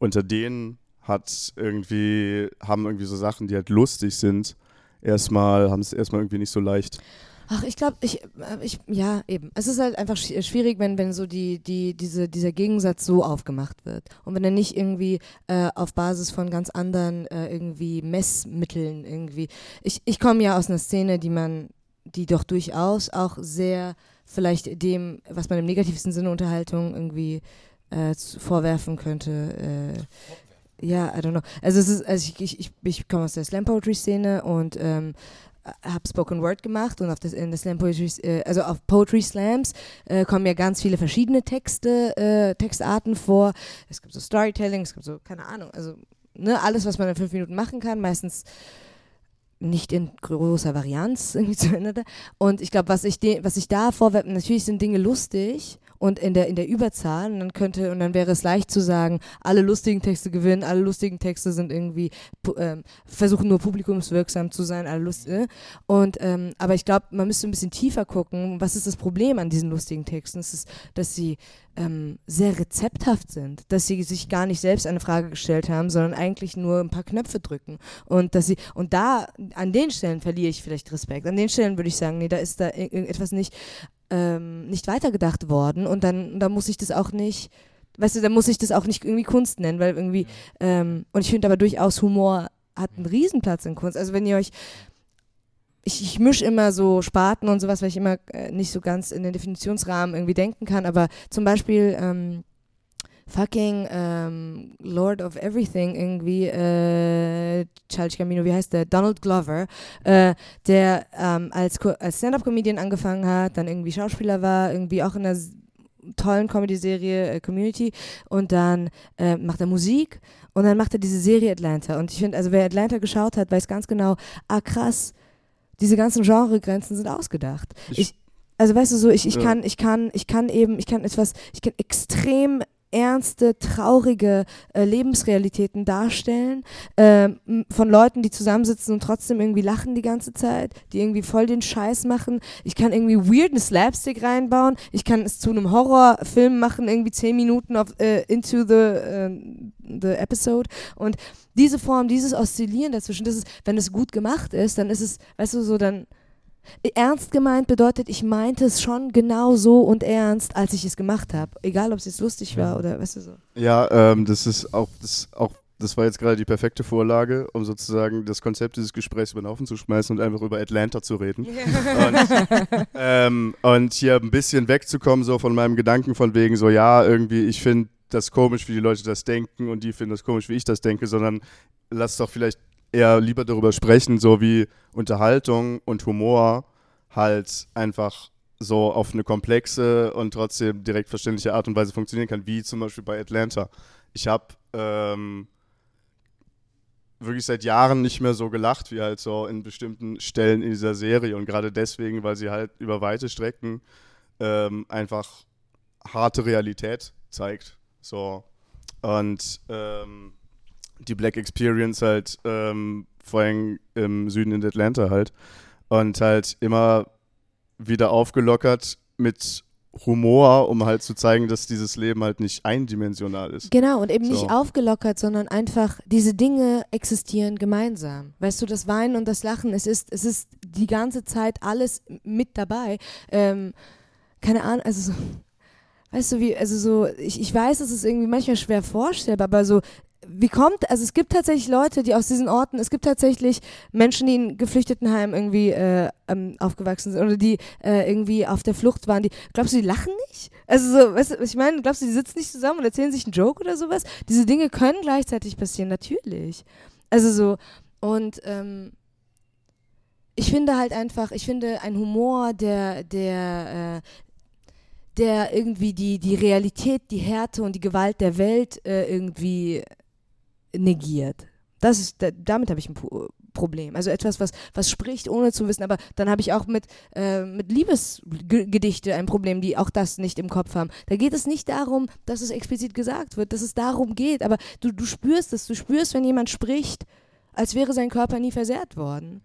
unter denen hat irgendwie haben irgendwie so Sachen, die halt lustig sind, erstmal haben es erstmal irgendwie nicht so leicht. Ach, ich glaube, ich, äh, ich, ja, eben. Es ist halt einfach sch- schwierig, wenn, wenn so die, die, diese, dieser Gegensatz so aufgemacht wird. Und wenn er nicht irgendwie äh, auf Basis von ganz anderen äh, irgendwie Messmitteln irgendwie. Ich, ich komme ja aus einer Szene, die man, die doch durchaus auch sehr vielleicht dem, was man im negativsten Sinne Unterhaltung irgendwie äh, vorwerfen könnte, äh, ja, I don't know. Also es ist, also ich, ich, ich, komme aus der Slam Poetry Szene und ähm, habe Spoken Word gemacht und auf das, in der Slam Poetry, äh, also auf Poetry Slams äh, kommen ja ganz viele verschiedene Texte, äh, Textarten vor. Es gibt so Storytelling, es gibt so, keine Ahnung, also ne, alles, was man in fünf Minuten machen kann, meistens nicht in großer Varianz (laughs) irgendwie zu Ende. Und ich glaube, was was ich da vorwerfe, natürlich sind Dinge lustig und in der in der Überzahl und dann könnte und dann wäre es leicht zu sagen, alle lustigen Texte gewinnen, alle lustigen Texte sind irgendwie ähm, versuchen nur publikumswirksam zu sein, alle Lust äh? und ähm, aber ich glaube, man müsste ein bisschen tiefer gucken, was ist das Problem an diesen lustigen Texten? Es ist, dass sie ähm, sehr rezepthaft sind, dass sie sich gar nicht selbst eine Frage gestellt haben, sondern eigentlich nur ein paar Knöpfe drücken und dass sie und da an den Stellen verliere ich vielleicht Respekt. An den Stellen würde ich sagen, nee, da ist da ir- irgendetwas nicht ähm, nicht weitergedacht worden und dann da muss ich das auch nicht Weißt du, da muss ich das auch nicht irgendwie Kunst nennen, weil irgendwie, ähm, und ich finde aber durchaus Humor hat einen Riesenplatz in Kunst. Also wenn ihr euch, ich, ich mische immer so Sparten und sowas, weil ich immer äh, nicht so ganz in den Definitionsrahmen irgendwie denken kann, aber zum Beispiel ähm, fucking ähm, Lord of Everything irgendwie, äh, Charles Camino, wie heißt der? Donald Glover, äh, der ähm, als, als Stand-Up-Comedian angefangen hat, dann irgendwie Schauspieler war, irgendwie auch in einer tollen Comedy-Serie äh, Community und dann äh, macht er Musik und dann macht er diese Serie Atlanta und ich finde, also wer Atlanta geschaut hat, weiß ganz genau, ah krass, diese ganzen Genregrenzen sind ausgedacht. Ich, also weißt du so, ich, ich Ja. kann, ich kann, ich kann eben, ich kann etwas, ich kann extrem ernste, traurige äh, Lebensrealitäten darstellen ähm, von Leuten, die zusammensitzen und trotzdem irgendwie lachen die ganze Zeit, die irgendwie voll den Scheiß machen. Ich kann irgendwie weirden Slapstick reinbauen. Ich kann es zu einem Horrorfilm machen, irgendwie zehn Minuten auf äh, into the, ähm, the episode und diese Form, dieses Oszillieren dazwischen, das ist, wenn es gut gemacht ist, dann ist es, weißt du, so dann ernst gemeint bedeutet, ich meinte es schon genau so und ernst, als ich es gemacht habe. Egal, ob es jetzt lustig war oder weißt du so. Ja, ähm, das ist auch, das auch, das war jetzt gerade die perfekte Vorlage, um sozusagen das Konzept dieses Gesprächs über den Haufen zu schmeißen und einfach über Atlanta zu reden. Und, ähm, und hier ein bisschen wegzukommen so von meinem Gedanken von wegen so, ja, irgendwie, ich finde das komisch, wie die Leute das denken und die finden das komisch, wie ich das denke, sondern lass doch vielleicht eher lieber darüber sprechen, so wie Unterhaltung und Humor halt einfach so auf eine komplexe und trotzdem direkt verständliche Art und Weise funktionieren kann, wie zum Beispiel bei Atlanta. Ich habe ähm, wirklich seit Jahren nicht mehr so gelacht, wie halt so in bestimmten Stellen in dieser Serie und gerade deswegen, weil sie halt über weite Strecken ähm, einfach harte Realität zeigt. So. Und ähm, die Black Experience halt ähm, vor allem im Süden in Atlanta halt. Und halt immer wieder aufgelockert mit Humor, um halt zu zeigen, dass dieses Leben halt nicht eindimensional ist. Genau, und eben So. nicht aufgelockert, sondern einfach, diese Dinge existieren gemeinsam. Weißt du, das Weinen und das Lachen, es ist, es ist die ganze Zeit alles mit dabei. Ähm, keine Ahnung, also so, weißt du, wie, also so, ich, ich weiß, es ist irgendwie manchmal schwer vorstellbar, aber so, wie kommt, also es gibt tatsächlich Leute, die aus diesen Orten, es gibt tatsächlich Menschen, die in Geflüchtetenheimen irgendwie äh, ähm, aufgewachsen sind oder die äh, irgendwie auf der Flucht waren, die, glaubst du, die lachen nicht? Also so, weißt du, ich meine, glaubst du, die sitzen nicht zusammen und erzählen sich einen Joke oder sowas? Diese Dinge können gleichzeitig passieren, natürlich. Also so, und ähm, ich finde halt einfach, ich finde ein Humor, der, der, äh, der irgendwie die, die Realität, die Härte und die Gewalt der Welt äh, irgendwie negiert. Das ist, da, damit habe ich ein Pro Problem. Also etwas, was, was spricht, ohne zu wissen. Aber dann habe ich auch mit, äh, mit Liebesgedichte ein Problem, die auch das nicht im Kopf haben. Da geht es nicht darum, dass es explizit gesagt wird, dass es darum geht. Aber du, du spürst es. Du spürst, wenn jemand spricht, als wäre sein Körper nie versehrt worden.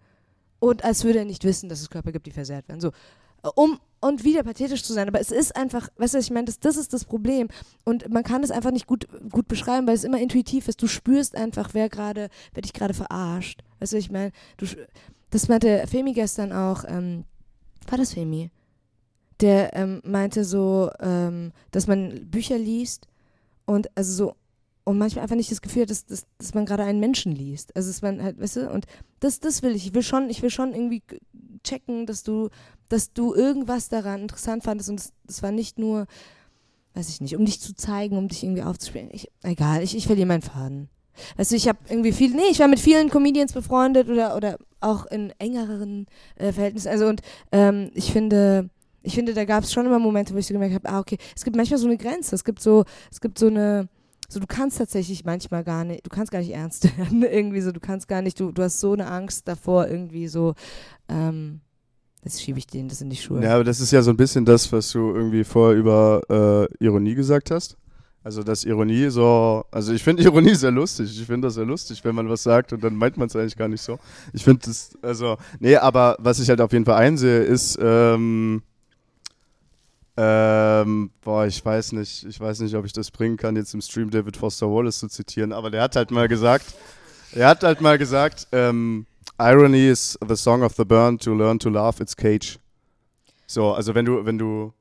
Und als würde er nicht wissen, dass es Körper gibt, die versehrt werden. So. Um, und wieder pathetisch zu sein, aber es ist einfach, weißt du, ich meine, das, das ist das Problem. Und man kann es einfach nicht gut, gut beschreiben, weil es immer intuitiv ist. Du spürst einfach, wer gerade, wer dich gerade verarscht. Weißt du, ich meine, das meinte Femi gestern auch, ähm, war das Femi? Der ähm, meinte so, ähm, dass man Bücher liest und also so und manchmal einfach nicht das Gefühl dass, dass, dass man gerade einen Menschen liest. Also dass man halt, weißt du, und das, das will ich. Ich will schon, ich will schon irgendwie checken, dass du, dass du irgendwas daran interessant fandest und es war nicht nur, weiß ich nicht, um dich zu zeigen, um dich irgendwie aufzuspielen. Ich, egal, ich, ich verliere meinen Faden. Weißt du, ich habe irgendwie viel, nee, ich war mit vielen Comedians befreundet oder, oder auch in engeren äh, Verhältnissen. Also und ähm, ich finde, ich finde, da gab es schon immer Momente, wo ich so gemerkt habe, ah, okay, es gibt manchmal so eine Grenze. Es gibt so, es gibt so eine, so du kannst tatsächlich manchmal gar nicht, du kannst gar nicht ernst (laughs) werden, irgendwie so, du kannst gar nicht, du, du hast so eine Angst davor, irgendwie so, ähm, jetzt schiebe ich denen das in die Schuhe. Ja, aber das ist ja so ein bisschen das, was du irgendwie vorher über äh, Ironie gesagt hast. Also, dass Ironie so, also ich finde (laughs) Ironie sehr lustig. Ich finde das sehr lustig, wenn man was sagt und dann meint man es eigentlich gar nicht so. Ich finde das, also, nee, aber was ich halt auf jeden Fall einsehe, ist, ähm, ähm, boah, ich weiß nicht, ich weiß nicht, ob ich das bringen kann, jetzt im Stream David Foster Wallace zu zitieren, aber der hat halt mal gesagt, er hat halt mal gesagt, ähm, Irony is the song of the burn to learn to laugh its cage. So, also wenn du, wenn du,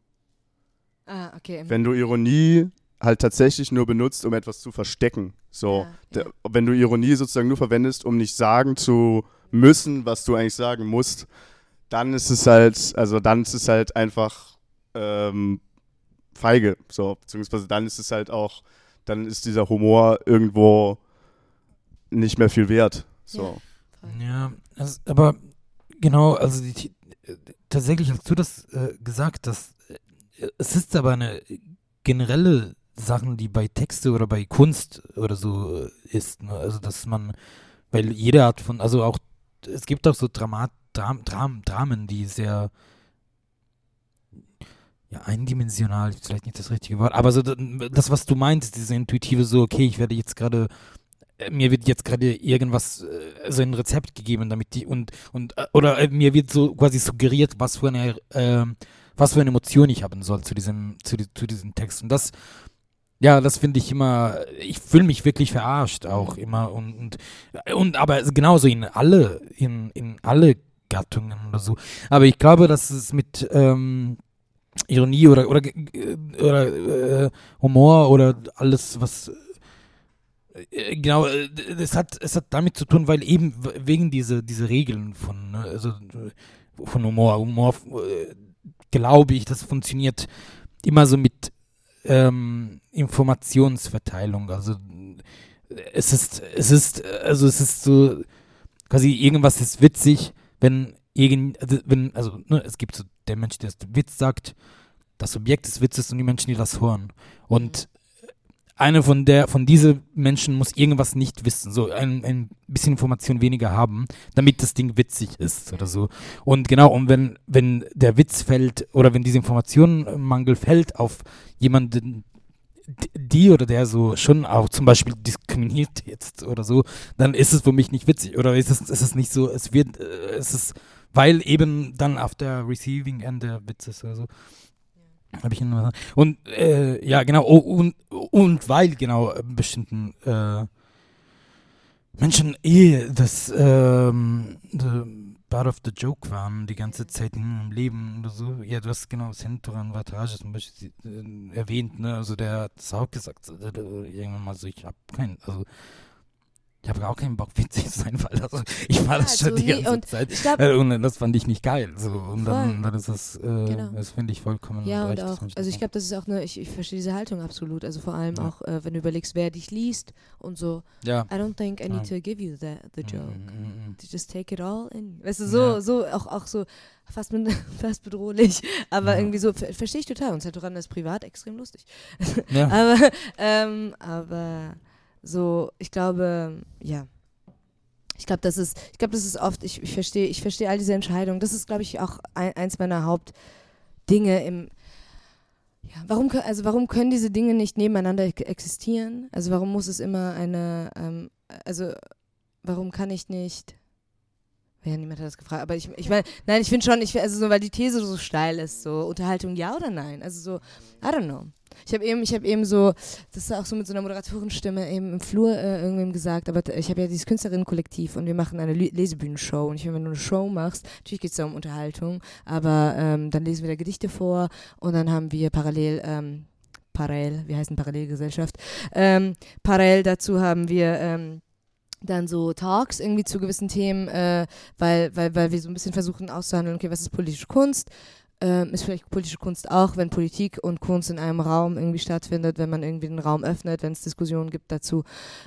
ah, okay. wenn du Ironie halt tatsächlich nur benutzt, um etwas zu verstecken. So, Ja, der, ja. wenn du Ironie sozusagen nur verwendest, um nicht sagen zu müssen, was du eigentlich sagen musst, dann ist es halt, also dann ist es halt einfach ähm, feige. So, beziehungsweise dann ist es halt auch, dann ist dieser Humor irgendwo nicht mehr viel wert. So. Ja, also, aber genau, also die, tatsächlich hast du das äh, gesagt, dass äh, es ist aber eine generelle Sachen, die bei Texte oder bei Kunst oder so äh, ist. Ne? Also dass man, weil jede Art von, also auch es gibt auch so Dramat, Dram, Dram, Dramen, die sehr ja, eindimensional, vielleicht nicht das richtige Wort, aber so das, was du meintest, diese intuitive so, okay, ich werde jetzt gerade mir wird jetzt gerade irgendwas, äh, so ein Rezept gegeben, damit die und und äh, oder äh, mir wird so quasi suggeriert, was für eine ähm, was für eine Emotion ich haben soll zu diesem zu, zu diesem Text und das ja, das finde ich immer, ich fühle mich wirklich verarscht auch immer und, und, und aber genauso in alle, in, in alle Gattungen oder so. Aber ich glaube, dass es mit ähm, Ironie oder, oder, äh, oder äh, Humor oder alles, was äh, genau, äh, es hat, es hat damit zu tun, weil eben wegen diese, diese Regeln von, ne, also äh, von Humor, Humor, äh, glaube ich, das funktioniert immer so mit ähm, Informationsverteilung. Also äh, es ist, es ist, äh, also es ist so, quasi irgendwas ist witzig, wenn irgend, also, wenn, also ne, es gibt so der Mensch, der den Witz sagt, das Objekt des Witzes und die Menschen, die das hören. Und eine von der, von diesen Menschen muss irgendwas nicht wissen, so ein, ein bisschen Information weniger haben, damit das Ding witzig ist oder so. Und genau, und wenn, wenn der Witz fällt oder wenn diese Informationenmangel fällt auf jemanden, die oder der so schon auch zum Beispiel diskriminiert jetzt oder so, dann ist es für mich nicht witzig oder ist es, ist es nicht so, es wird, äh, es ist, weil eben dann auf der Receiving End der Witz ist oder so. Habe ich nur Und äh, ja, genau, oh, und, und weil genau bestimmten äh, Menschen eh das ähm, part of the joke waren die ganze Zeit im Leben oder so. Ja, du hast genau Centuran Vatage zum Beispiel äh, erwähnt, ne? Also der hat es auch gesagt, so, äh, irgendwann mal so, ich habe keinen, also ich habe auch keinen Bock, (laughs) witzig zu sein, weil also, ich war Ja, das schon so die ganze und Zeit. Ich glaube, Äh, und das fand ich nicht geil. So. Und dann, dann ist das, äh, Genau. das finde ich vollkommen Ja, und recht, auch, also das ich glaube, das ist auch eine, ich, ich verstehe diese Haltung absolut. Also vor allem Ja. auch, äh, wenn du überlegst, wer dich liest und so. Ja. I don't think I need Ja. to give you the, the joke. Mm, mm, mm. To just take it all in. Weißt du, so, so, auch, auch so fast, mit, (laughs) fast bedrohlich. Aber irgendwie so, ver verstehe ich total. Und Satoran ist privat extrem lustig. Ja. (laughs) aber, ähm, aber so, ich glaube, ja. Ich glaube, das ist, ich glaube, das ist oft, ich, ich verstehe, ich verstehe all diese Entscheidungen. Das ist, glaube ich, auch ein, eins meiner Hauptdinge im, ja, warum, also warum können diese Dinge nicht nebeneinander ex- existieren? Also warum muss es immer eine, ähm, also warum kann ich nicht, ja, niemand hat das gefragt, aber ich, ich meine, nein, ich finde schon, ich, also so, weil die These so steil ist, so Unterhaltung ja oder nein? Also so, I don't know. Ich habe eben, ich eben so, das ist auch so mit so einer Moderatorenstimme eben im Flur äh, irgendwem gesagt, aber ich habe ja dieses Künstlerinnenkollektiv und wir machen eine Le Lesebühnenshow und ich finde, wenn du eine Show machst, natürlich geht es da um Unterhaltung, aber ähm, dann lesen wir da Gedichte vor und dann haben wir parallel, ähm, parallel, heißt denn Parallelgesellschaft, ähm, parallel dazu haben wir ähm, dann so Talks irgendwie zu gewissen Themen, äh, weil, weil, weil wir so ein bisschen versuchen auszuhandeln, okay, was ist politische Kunst? Ähm, ist vielleicht politische Kunst auch, wenn Politik und Kunst in einem Raum irgendwie stattfindet, wenn man irgendwie den Raum öffnet, wenn es Diskussionen gibt dazu.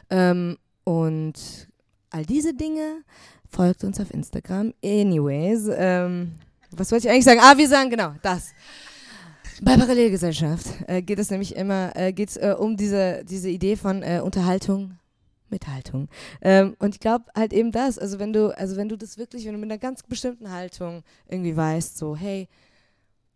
Ähm, und all diese Dinge folgt uns auf Instagram. Anyways, ähm, was wollte ich eigentlich sagen? Ah, wir sagen genau das. Bei Parallelgesellschaft äh, geht es nämlich immer äh, geht's, äh, um diese, diese Idee von äh, Unterhaltung mit Haltung. Ähm, und ich glaube halt eben das, also wenn du, also wenn du das wirklich, wenn du mit einer ganz bestimmten Haltung irgendwie weißt, so, hey,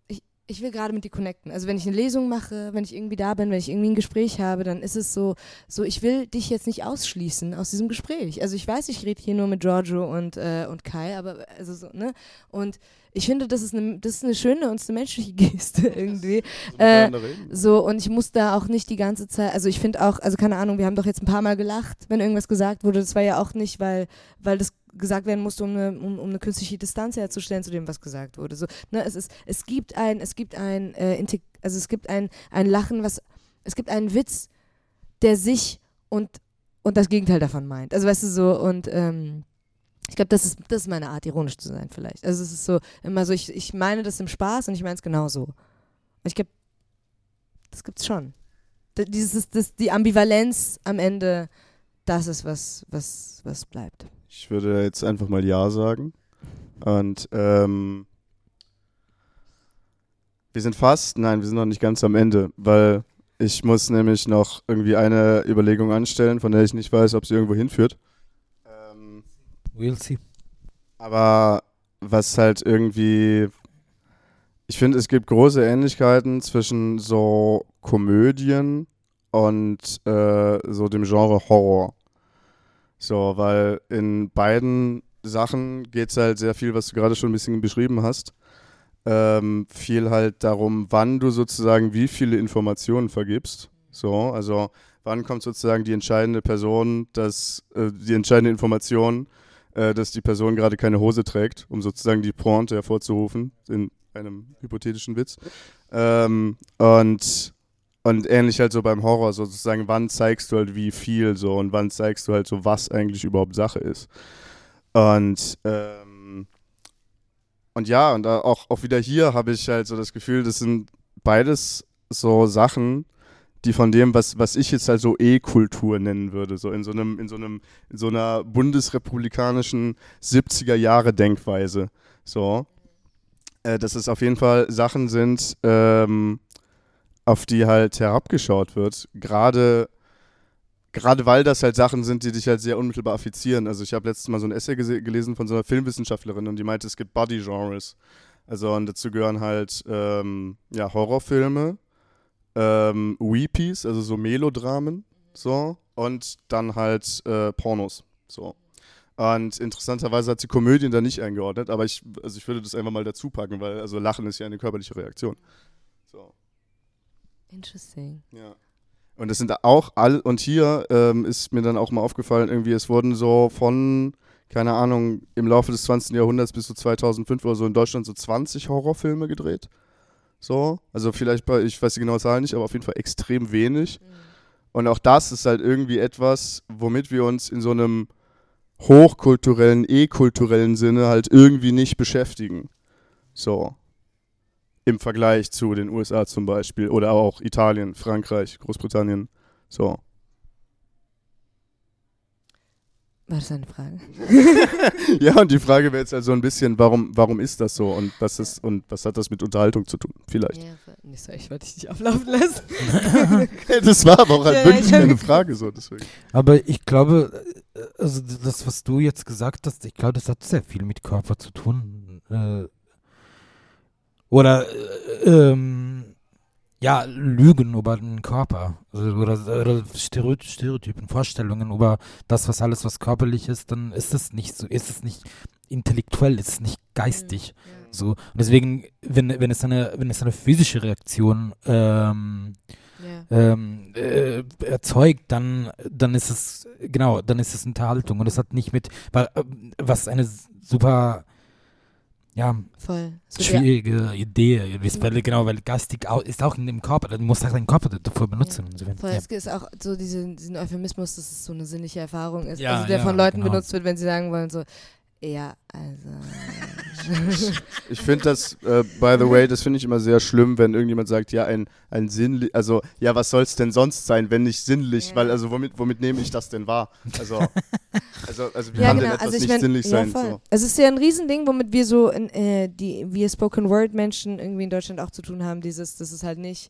ich, ich will gerade mit dir connecten. Also wenn ich eine Lesung mache, wenn ich irgendwie da bin, wenn ich irgendwie ein Gespräch habe, dann ist es so, so ich will dich jetzt nicht ausschließen aus diesem Gespräch. Also ich weiß, ich rede hier nur mit Giorgio und, äh, und Kai, aber also so, ne? Und ich finde, das ist eine, das ist eine schöne und eine menschliche (laughs) Geste irgendwie. Äh, so, und ich muss da auch nicht die ganze Zeit, also ich finde auch, also keine Ahnung, wir haben doch jetzt ein paar Mal gelacht, wenn irgendwas gesagt wurde. Das war ja auch nicht, weil, weil das gesagt werden musste, um eine, um, um eine künstliche Distanz herzustellen zu dem, was gesagt wurde. So, ne, es ist, es gibt ein, es gibt ein, äh, also es gibt ein, ein Lachen, was, es gibt einen Witz, der sich und, und das Gegenteil davon meint. Also weißt du so, und ähm, ich glaube, das ist, das ist meine Art, ironisch zu sein vielleicht. Also es ist so, immer so, ich, ich meine das im Spaß und ich meine es genauso. Und ich glaube, das gibt's schon. D dieses, das, die Ambivalenz am Ende, das ist was, was, was bleibt. Ich würde jetzt einfach mal Ja sagen. Und ähm, wir sind fast, nein, wir sind noch nicht ganz am Ende, weil ich muss nämlich noch irgendwie eine Überlegung anstellen, von der ich nicht weiß, ob sie irgendwo hinführt. We'll see. aber was halt irgendwie, ich finde, es gibt große Ähnlichkeiten zwischen so Komödien und äh, so dem Genre Horror. So, weil in beiden Sachen geht es halt sehr viel, was du gerade schon ein bisschen beschrieben hast. Ähm, viel halt darum, wann du sozusagen wie viele Informationen vergibst. So, also wann kommt sozusagen die entscheidende Person, dass äh, die entscheidende Information, äh, dass die Person gerade keine Hose trägt, um sozusagen die Pointe hervorzurufen in einem hypothetischen Witz. Ähm, und und ähnlich halt so beim Horror, so sozusagen, wann zeigst du halt wie viel so und wann zeigst du halt so, was eigentlich überhaupt Sache ist. Und, ähm, und ja, und auch, auch wieder hier habe ich halt so das Gefühl, das sind beides so Sachen, die von dem, was, was ich jetzt halt so E-Kultur nennen würde, so in so einem, in so einem, in so einer bundesrepublikanischen 70er Jahre Denkweise. So. Äh, dass es auf jeden Fall Sachen sind, ähm, auf die halt herabgeschaut wird. Gerade gerade weil das halt Sachen sind, die dich halt sehr unmittelbar affizieren. Also ich habe letztes Mal so ein Essay gelesen von so einer Filmwissenschaftlerin und die meinte, es gibt Body-Genres. Also und dazu gehören halt ähm, ja, Horrorfilme, ähm, Weepies, also so Melodramen, so, und dann halt äh, Pornos. So. Und interessanterweise hat sie Komödien da nicht eingeordnet, aber ich, also ich würde das einfach mal dazu packen, weil also Lachen ist ja eine körperliche Reaktion. So. Interesting. Ja. Und das sind auch all, und hier ähm, ist mir dann auch mal aufgefallen, irgendwie, es wurden so von, keine Ahnung, im Laufe des 20. Jahrhunderts bis zu 2005 oder so in Deutschland so 20 Horrorfilme gedreht. So, also vielleicht bei, ich weiß die genaue Zahl nicht, aber auf jeden Fall extrem wenig. Mhm. Und auch das ist halt irgendwie etwas, womit wir uns in so einem hochkulturellen, e-kulturellen Sinne halt irgendwie nicht beschäftigen. So im Vergleich zu den USA zum Beispiel oder auch Italien, Frankreich, Großbritannien. So. War das eine Frage? (laughs) ja, und die Frage wäre jetzt also ein bisschen, warum, warum ist das so und was ist und was hat das mit Unterhaltung zu tun? Vielleicht. Ja, nicht so, ich wollte dich nicht auflaufen lassen. (laughs) das war aber auch halt ja, wirklich eine Frage so, deswegen. Aber ich glaube, äh, also das, was du jetzt gesagt hast, ich glaube, das hat sehr viel mit Körper zu tun. Äh, oder äh, ähm, ja, Lügen über den Körper also, oder, oder Stereotypen, Vorstellungen über das, was alles, was körperlich ist, dann ist es nicht so, ist es nicht intellektuell, ist es nicht geistig. Mhm. So. Und deswegen, wenn, wenn es eine, wenn es eine physische Reaktion ähm, yeah. ähm, äh, erzeugt, dann, dann ist es, genau, dann ist es Unterhaltung. Und es hat nicht mit, äh, was eine super ja, Voll. So schwierige ja. Idee. Weil, genau, weil Gastig ist auch in dem Körper, du musst auch deinen Körper dafür benutzen. Ja. Voll, ja. Es ist auch so diese, diesen Euphemismus, dass es so eine sinnliche Erfahrung ist. Also der von Leuten genau. benutzt wird, wenn sie sagen wollen, so, ja, also. (laughs) ich finde das, äh, by the way, das finde ich immer sehr schlimm, wenn irgendjemand sagt, ja, ein, ein sinnlich, also, ja, was soll es denn sonst sein, wenn nicht sinnlich? Ja. Weil, also, womit, womit nehme ich das denn wahr? Also, (laughs) also, also wie ja, kann genau. denn etwas also nicht mein, sinnlich ja, sein? So. Es ist ja ein Riesending, womit wir so, in, äh, die, wir Spoken Word Menschen irgendwie in Deutschland auch zu tun haben, dieses, das ist halt nicht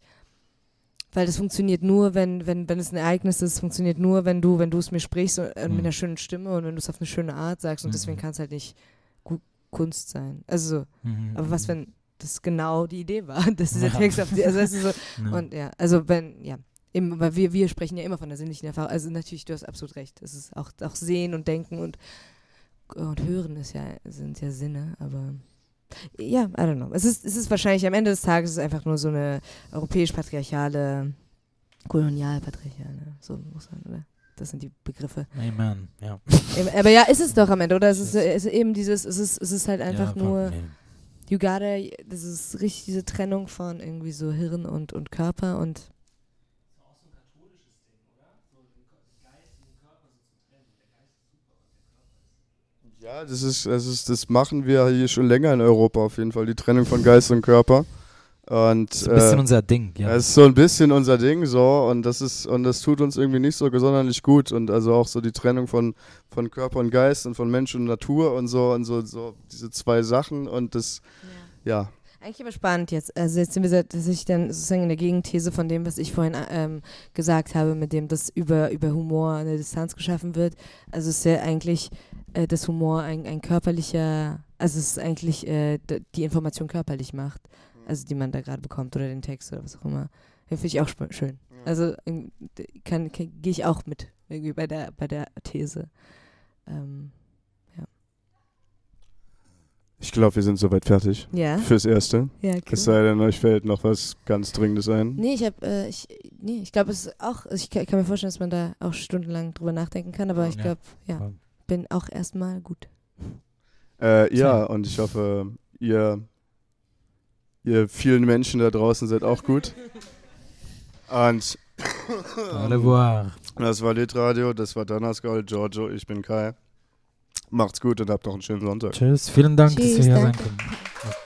weil das funktioniert nur, wenn, wenn, wenn es ein Ereignis ist, funktioniert nur, wenn du, wenn du es mir sprichst und, äh, mhm. mit einer schönen Stimme und wenn du es auf eine schöne Art sagst und mhm. deswegen kann es halt nicht gut Kunst sein. Also, mhm. aber was, wenn das genau die Idee war, (laughs) dass dieser ja. Text auf die, also weißt du, so, ja. und ja, also wenn, ja, eben, weil wir, wir sprechen ja immer von der sinnlichen Erfahrung, also natürlich, du hast absolut recht, es ist auch, auch Sehen und Denken und, und Hören ist ja, sind ja Sinne, aber ja, I don't know. Es ist, es ist wahrscheinlich am Ende des Tages ist einfach nur so eine europäisch-patriarchale, kolonial-patriarchale, so muss man, oder? Das sind die Begriffe. Amen, ja. Aber ja, ist es doch am Ende, oder? Es ist, es ist eben dieses, es ist, es ist halt einfach ja, nur, you gotta, das ist richtig diese Trennung von irgendwie so Hirn und, und Körper und Ja, das ist, das ist, das machen wir hier schon länger in Europa auf jeden Fall, die Trennung von Geist und Körper. Und, das ist ein bisschen äh, unser Ding, ja. Das ist so ein bisschen unser Ding, so, und das ist, und das tut uns irgendwie nicht so sonderlich gut. Und also auch so die Trennung von, von Körper und Geist und von Mensch und Natur und so und so, so diese zwei Sachen und das, ja. ja. Eigentlich aber spannend jetzt. Also jetzt sind wir tatsächlich dann sozusagen in der Gegenthese von dem, was ich vorhin ähm, gesagt habe, mit dem, dass über, über Humor eine Distanz geschaffen wird. Also es ist ja eigentlich äh, das Humor ein, ein körperlicher, also es ist eigentlich äh, die Information körperlich macht, mhm. also die man da gerade bekommt oder den Text oder was auch immer. Finde ich auch schön. Also kann, kann gehe ich auch mit irgendwie bei der bei der These. Ähm, ich glaube, wir sind soweit fertig. Ja. Fürs Erste. Ja, cool. Es sei denn, euch fällt noch was ganz Dringendes ein. Nee, ich habe, äh, ich, nee, ich glaube, es ist auch, ich kann, kann, mir vorstellen, dass man da auch stundenlang drüber nachdenken kann, aber ich glaube, ja, ja, bin auch erstmal gut. Äh, ja, und ich hoffe, ihr, ihr vielen Menschen da draußen seid auch gut. Und Au revoir. Das war Litradio, das war Donnerskol, Giorgio, ich bin Kai. Macht's gut und habt noch einen schönen Sonntag. Tschüss, vielen Dank, Tschüss, dass ihr hier sein könnt.